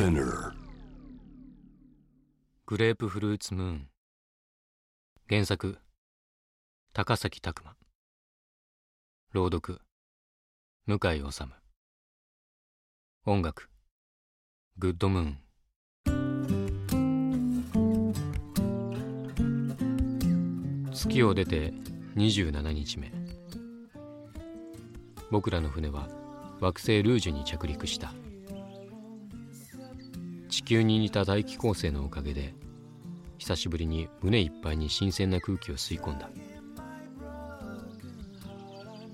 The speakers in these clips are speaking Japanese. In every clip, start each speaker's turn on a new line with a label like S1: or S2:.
S1: Spinner.
S2: グレープフルーツムーン。原作高崎拓磨。朗読向井治。音楽グッドムーン。月を出て27日目。僕らの船は惑星ルージュに着陸した。地球に似た大気構成のおかげで久しぶりに胸いっぱいに新鮮な空気を吸い込んだ。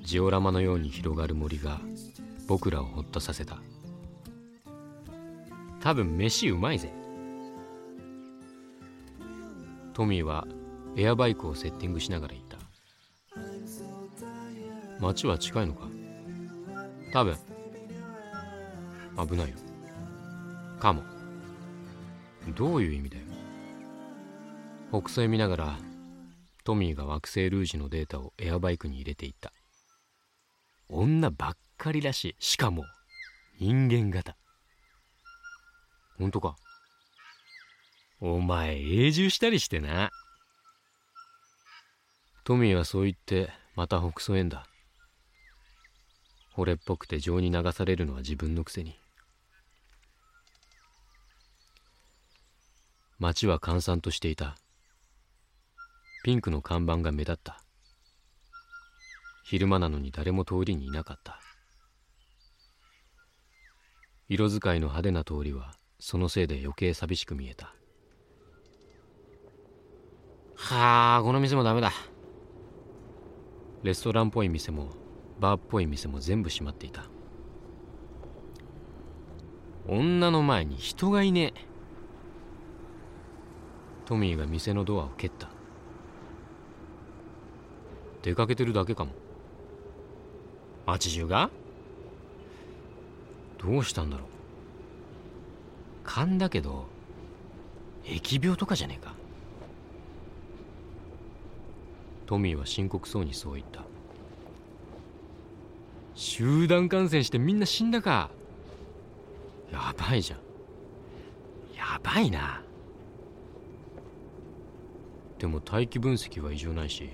S2: ジオラマのように広がる森が僕らをほっとさせた。多分飯うまいぜ。トミーはエアバイクをセッティングしながら言った。街は近いのか？多分。危ないよ。かも。どういう意味だよ？北西見ながらトミーが惑星ルージュのデータをエアバイクに入れていった。女ばっかりらしい。しかも人間型。本当か？お前永住したりしてな。トミーはそう言ってまた北総へんだ。惚れっぽくて情に流されるのは自分のくせに。街は閑散としていた。ピンクの看板が目立った。昼間なのに誰も通りにいなかった。色使いの派手な通りはそのせいで余計寂しく見えた。はあこの店もダメだ。レストランっぽい店もバーっぽい店も全部閉まっていた。女の前に人がいねえ。トミーが店のドアを蹴った。出かけてるだけかも。街中が？どうしたんだろう。勘だけど疫病とかじゃねえか。トミーは深刻そうにそう言った。集団感染してみんな死んだか。やばいじゃん。やばいな。でも大気分析は異常ないし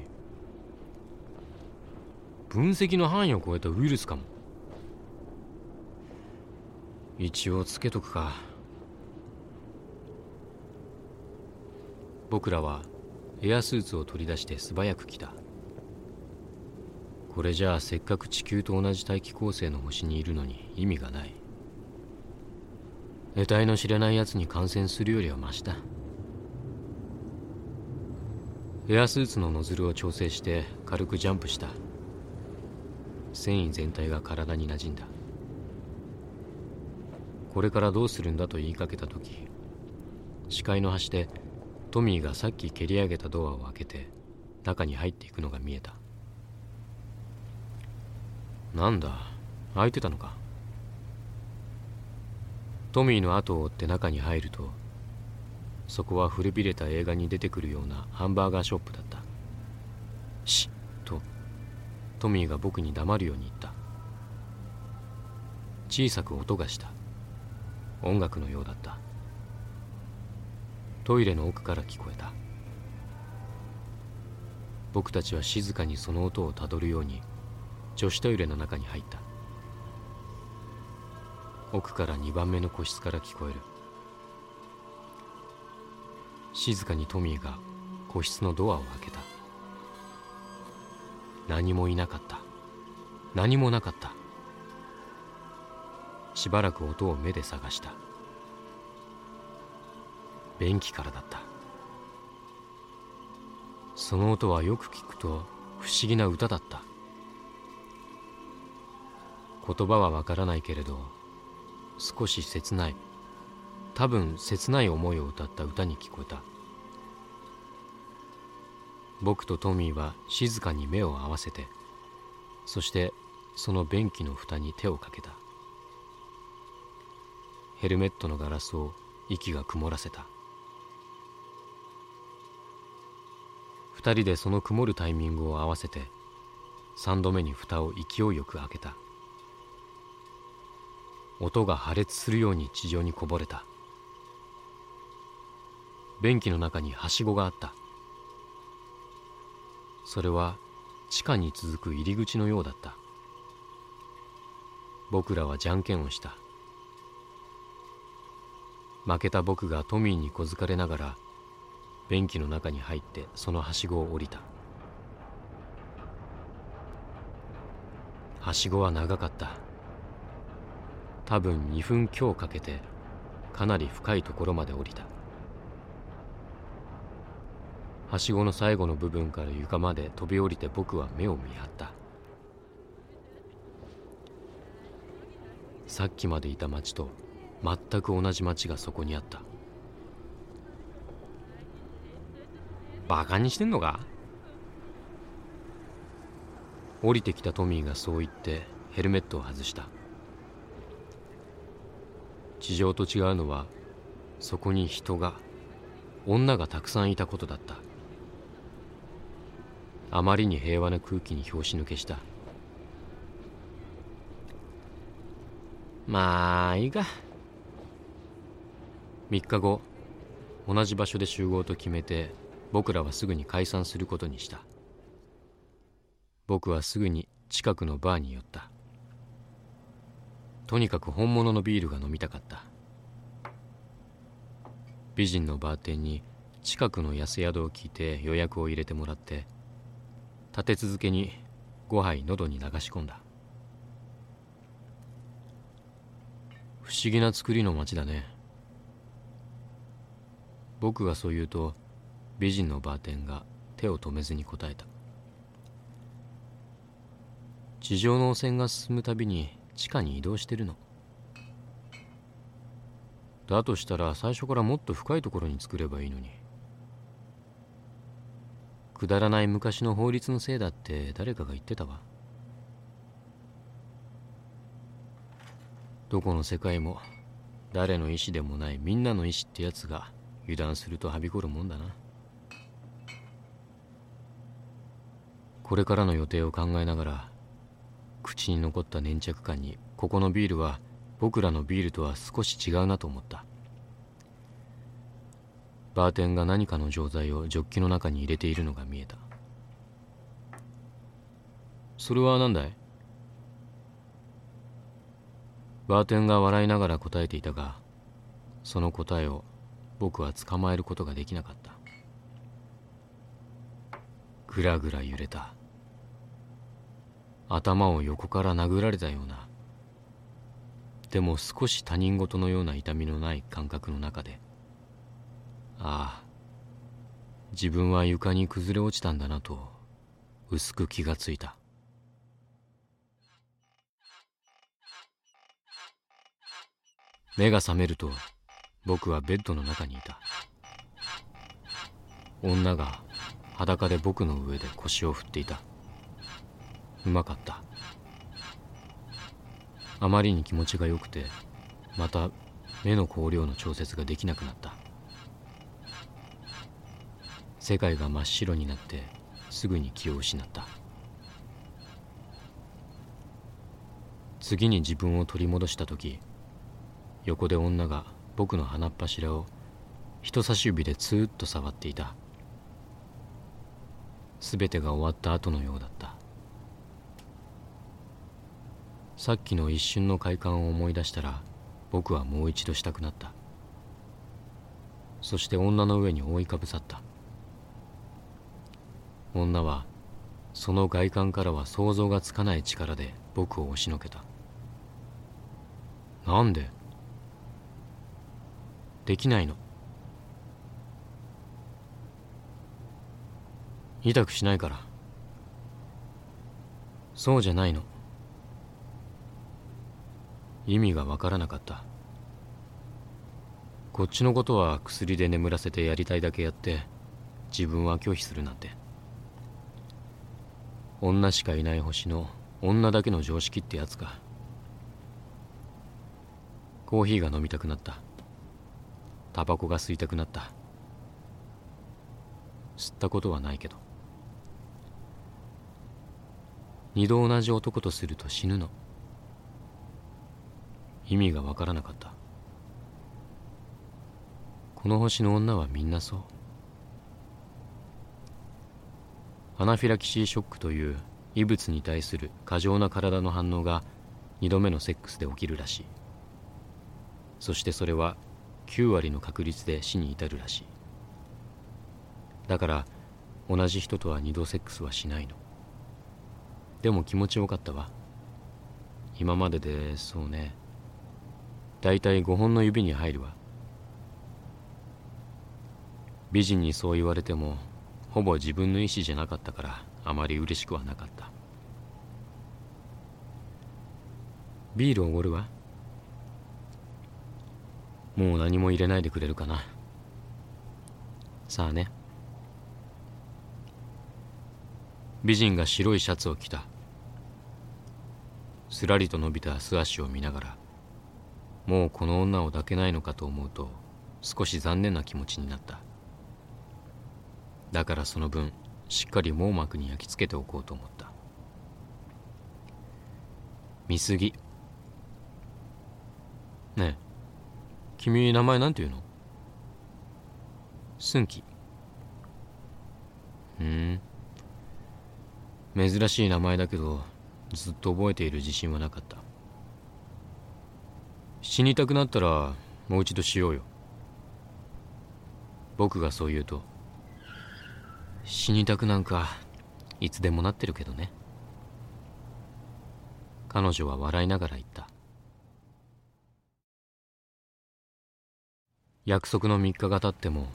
S2: 分析の範囲を超えたウイルスかも。一応つけとくか。僕らはエアスーツを取り出して素早く来た。これじゃあせっかく地球と同じ大気構成の星にいるのに意味がない。得体の知れない奴に感染するよりはマシだ。エアスーツのノズルを調整して軽くジャンプした。繊維全体が体に馴染んだ。これからどうするんだと言いかけた時視界の端でトミーがさっき蹴り上げたドアを開けて中に入っていくのが見えた。なんだ開いてたのか。トミーの後を追って中に入るとそこは古びれた映画に出てくるようなハンバーガーショップだった。しとトミーが僕に黙るように言った。小さく音がした。音楽のようだった。トイレの奥から聞こえた。僕たちは静かにその音をたどるように女子トイレの中に入った。奥から2番目の個室から聞こえる。静かにトミーが個室のドアを開けた。何もいなかった。何もなかった。しばらく音を目で探した。便器からだった。その音はよく聞くと不思議な歌だった。言葉はわからないけれど少し切ない。多分切ない思いを歌った歌に聞こえた。僕とトミーは静かに目を合わせてそしてその便器の蓋に手をかけた。ヘルメットのガラスを息が曇らせた。二人でその曇るタイミングを合わせて三度目に蓋を勢いよく開けた。音が破裂するように地上にこぼれた。便器の中にはしごがあった。それは地下に続く入り口のようだった。僕らはじゃんけんをした。負けた僕がトミーに小づかれながら便器の中に入ってそのはしごを降りた。はしごは長かった。多分2分強かけてかなり深いところまで降りた。はしごの最後の部分から床まで飛び降りて僕は目を見張った。さっきまでいた町と全く同じ町がそこにあった。バカにしてんのか？降りてきたトミーがそう言ってヘルメットを外した。地上と違うのはそこに人が女がたくさんいたことだった。あまりに平和な空気に拍子抜けした。まあいいか。3日後同じ場所で集合と決めて僕らはすぐに解散することにした。僕はすぐに近くのバーに寄った。とにかく本物のビールが飲みたかった。美人のバーテンに近くの安宿を聞いて予約を入れてもらって立て続けに5杯喉に流し込んだ。不思議な作りの街だね。僕がそう言うと美人のバーテンが手を止めずに答えた。地上の汚染が進むたびに地下に移動してるの。だとしたら最初からもっと深いところに作ればいいのに。くだらない昔の法律のせいだって誰かが言ってたわ。どこの世界も誰の意志でもないみんなの意志ってやつが油断するとはびこるもんだな。これからの予定を考えながら口に残った粘着感にここのビールは僕らのビールとは少し違うなと思った。バーテンが何かの錠剤をジョッキの中に入れているのが見えた。それは何だい？バーテンが笑いながら答えていたがその答えを僕は捕まえることができなかった。ぐらぐら揺れた。頭を横から殴られたような。でも少し他人事のような痛みのない感覚の中でああ自分は床に崩れ落ちたんだなと薄く気がついた。目が覚めると僕はベッドの中にいた。女が裸で僕の上で腰を振っていた。うまかった。あまりに気持ちが良くてまた目の光量の調節ができなくなった。世界が真っ白になってすぐに気を失った。次に自分を取り戻した時横で女が僕の鼻っ柱を人差し指でツーッと触っていた。全てが終わった後のようだった。さっきの一瞬の快感を思い出したら僕はもう一度したくなった。そして女の上に覆いかぶさった。女はその外観からは想像がつかない力で僕を押しのけた。なんで？できないの。痛くしないから。そうじゃないの。意味がわからなかった。こっちのことは薬で眠らせてやりたいだけやって自分は拒否するなんて。女しかいない星の女だけの常識ってやつか。コーヒーが飲みたくなった。タバコが吸いたくなった。吸ったことはないけど。二度同じ男とすると死ぬの。意味がわからなかった。この星の女はみんなそう。アナフィラキシーショックという異物に対する過剰な体の反応が2度目のセックスで起きるらしい。そしてそれは9割の確率で死に至るらしい。だから同じ人とは2度セックスはしないの。でも気持ちよかったわ。今まででそうね。だいたい5本の指に入るわ。美人にそう言われてもほぼ自分の意思じゃなかったからあまり嬉しくはなかった。ビールおごるわ。もう何も入れないでくれるかな。さあね。美人が白いシャツを着た。すらりと伸びた素足を見ながらもうこの女を抱けないのかと思うと少し残念な気持ちになった。だからその分しっかり網膜に焼き付けておこうと思った。見すぎ。ねえ。君名前なんて言うの？寸喜ふん。珍しい名前だけどずっと覚えている自信はなかった。死にたくなったらもう一度しようよ。僕がそう言うと。死にたくなんかいつでもなってるけどね。彼女は笑いながら言った。約束の3日が経っても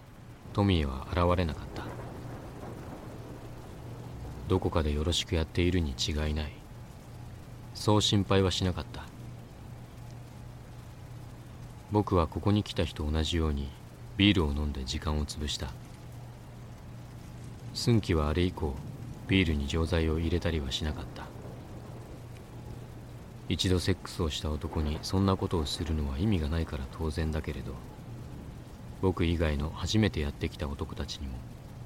S2: トミーは現れなかった。どこかでよろしくやっているに違いない。そう心配はしなかった。僕はここに来た日と同じようにビールを飲んで時間を潰した。寸喜はあれ以降ビールに錠剤を入れたりはしなかった。一度セックスをした男にそんなことをするのは意味がないから当然だけれど僕以外の初めてやってきた男たちにも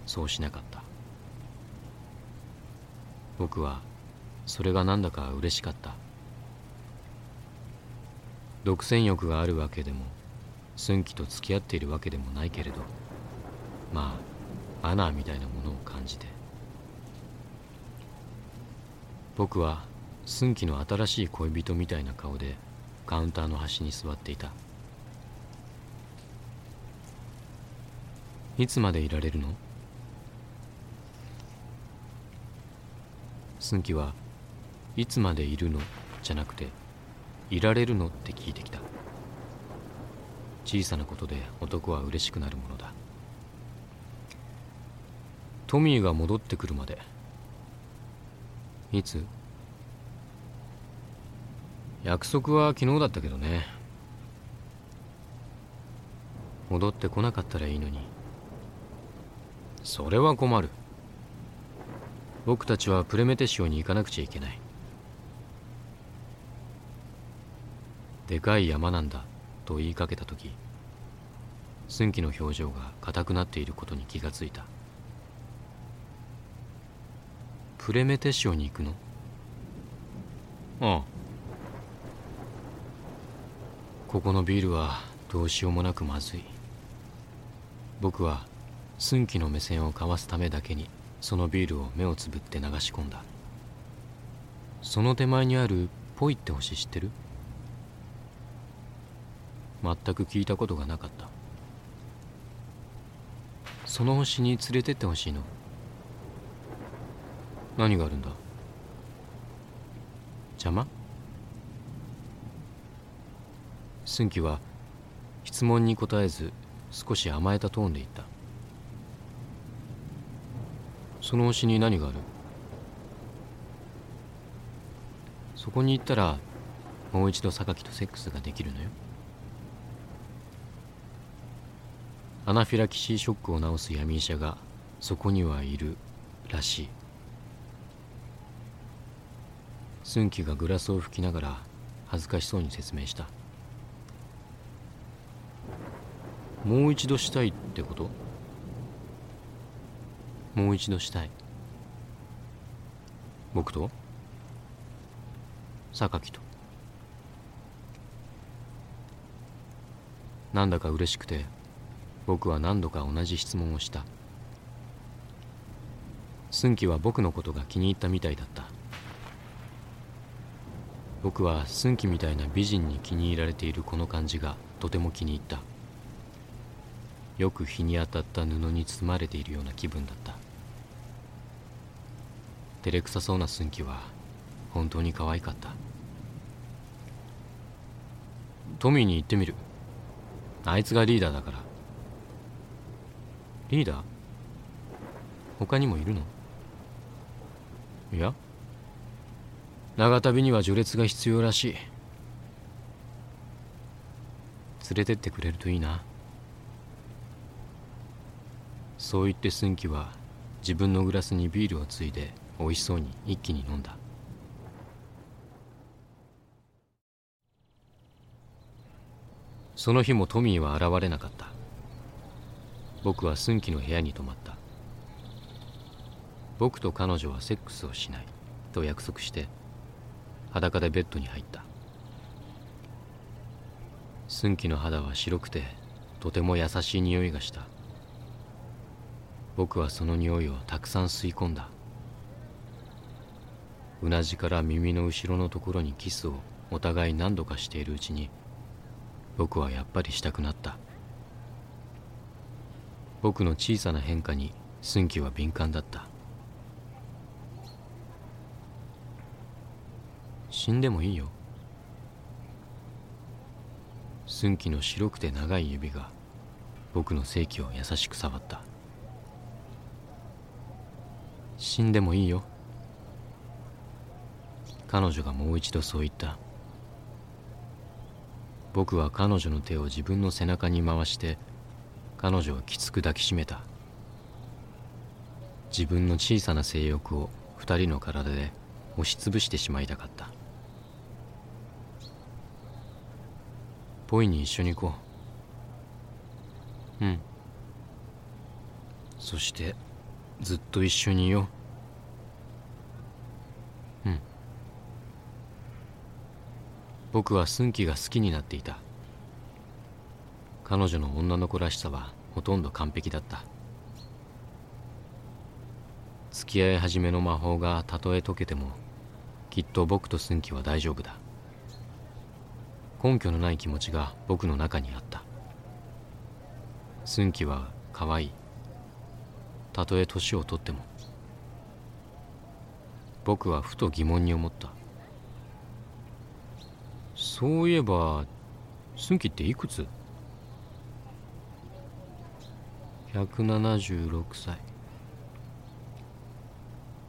S2: そうしなかった。僕はそれがなんだか嬉しかった。独占欲があるわけでも寸喜と付き合っているわけでもないけれどまあアナみたいなものを感じて。僕は寸喜の新しい恋人みたいな顔でカウンターの端に座っていた。いつまでいられるの？寸喜はいつまでいるの？じゃなくていられるの？って聞いてきた。小さなことで男は嬉しくなるものだ。トミーが戻ってくるまで。いつ？約束は昨日だったけどね。戻ってこなかったらいいのに。それは困る。僕たちはプレメテシオに行かなくちゃいけない。でかい山なんだと言いかけた時寸喜の表情が硬くなっていることに気がついた。プレメテシオに行くの？ああここのビールはどうしようもなくまずい。僕は寸喜の目線をかわすためだけにそのビールを目をつぶって流し込んだ。その手前にあるポイって星知ってる？全く聞いたことがなかった。その星に連れてってほしいの何があるんだ？邪魔？寸喜は質問に答えず少し甘えたトーンで言った。その星に何がある？そこに行ったらもう一度榊とセックスができるのよ。アナフィラキシーショックを治す闇医者がそこにはいるらしい。寸喜がグラスを拭きながら恥ずかしそうに説明した。もう一度したいってこと？もう一度したい。僕と？榊と。なんだか嬉しくて僕は何度か同じ質問をした。寸喜は僕のことが気に入ったみたいだった。僕は寸喜みたいな美人に気に入られているこの感じがとても気に入った。よく日に当たった布に包まれているような気分だった。照れくさそうな寸喜は本当に可愛かった。トミーに言ってみる。あいつがリーダーだから。リーダー？他にもいるの？いや。長旅には序列が必要らしい。連れてってくれるといいな。そう言って寸喜は自分のグラスにビールをついで美味しそうに一気に飲んだ。その日もトミーは現れなかった。僕は寸喜の部屋に泊まった。僕と彼女はセックスをしないと約束して裸でベッドに入った。寸喜の肌は白くてとても優しい匂いがした。僕はその匂いをたくさん吸い込んだ。うなじから耳の後ろのところにキスをお互い何度かしているうちに僕はやっぱりしたくなった。僕の小さな変化に寸喜は敏感だった。死んでもいいよ。寸喜の白くて長い指が僕の性器を優しく触った。死んでもいいよ。彼女がもう一度そう言った。僕は彼女の手を自分の背中に回して彼女をきつく抱きしめた。自分の小さな性欲を二人の体で押しつぶしてしまいたかった。ポイに一緒に行こう。うん。そしてずっと一緒にいよう。うん。僕は寸喜が好きになっていた。彼女の女の子らしさはほとんど完璧だった。付き合い始めの魔法がたとえ解けてもきっと僕と寸喜は大丈夫だ。根拠のない気持ちが僕の中にあった。寸喜は可愛い。たとえ年を取っても。僕はふと疑問に思った。そういえば寸喜っていくつ ?176 歳。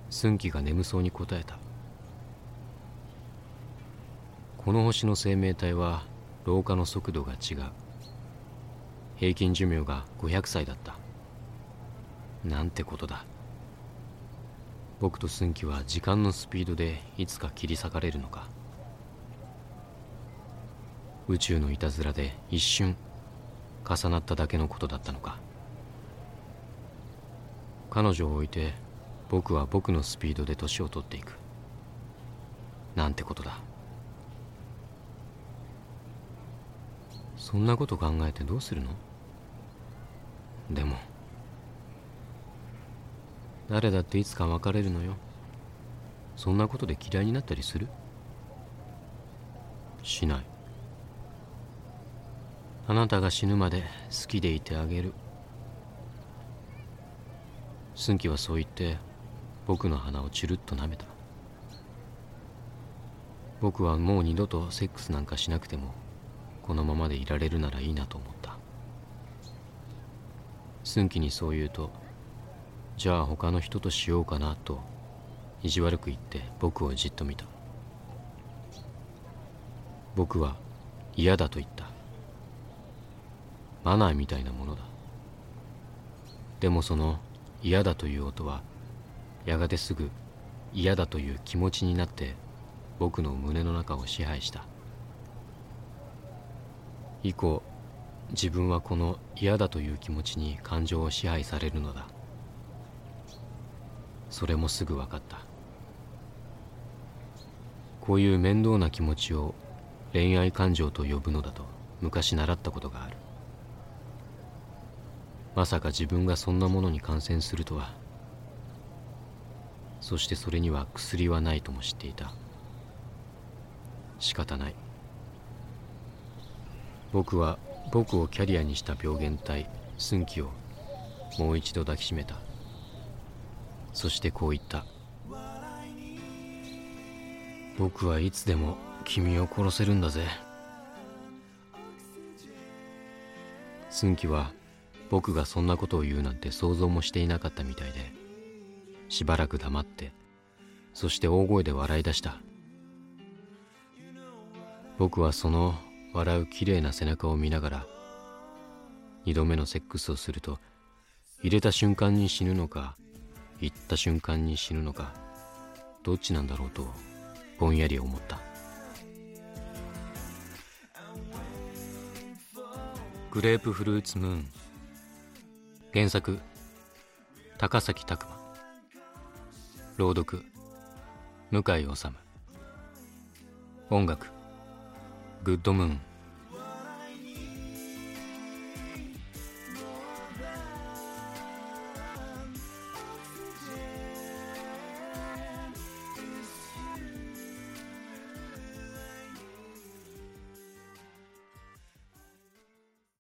S2: 寸喜が眠そうに答えた。この星の生命体は老化の速度が違う。平均寿命が500歳だった。なんてことだ。僕と寸喜は時間のスピードでいつか切り裂かれるのか。宇宙のいたずらで一瞬重なっただけのことだったのか。彼女を置いて僕は僕のスピードで年を取っていく。なんてことだ。そんなこと考えてどうするの？でも。誰だっていつか別れるのよ。そんなことで嫌いになったりする？しない。あなたが死ぬまで好きでいてあげる。寸喜はそう言って僕の鼻をチュルッと舐めた。僕はもう二度とセックスなんかしなくてもこのままでいられるならいいなと思った。寸喜にそう言うとじゃあ他の人としようかなと意地悪く言って僕をじっと見た。僕は嫌だと言った。マナーみたいなものだ。でもその嫌だという音はやがてすぐ嫌だという気持ちになって僕の胸の中を支配した。以降自分はこの嫌だという気持ちに感情を支配されるのだ。それもすぐ分かった。こういう面倒な気持ちを恋愛感情と呼ぶのだと昔習ったことがある。まさか自分がそんなものに感染するとは。そしてそれには薬はないとも知っていた。仕方ない。僕は僕をキャリアにした病原体寸気をもう一度抱きしめた。そしてこう言った。僕はいつでも君を殺せるんだぜ。寸気は僕がそんなことを言うなんて想像もしていなかったみたいでしばらく黙ってそして大声で笑い出した。僕はその笑うきれいな背中を見ながら二度目のセックスをすると入れた瞬間に死ぬのか行った瞬間に死ぬのかどっちなんだろうとぼんやり思った。グレープフルーツムーン。原作高崎拓磨。朗読向井治。音楽グッドムーン。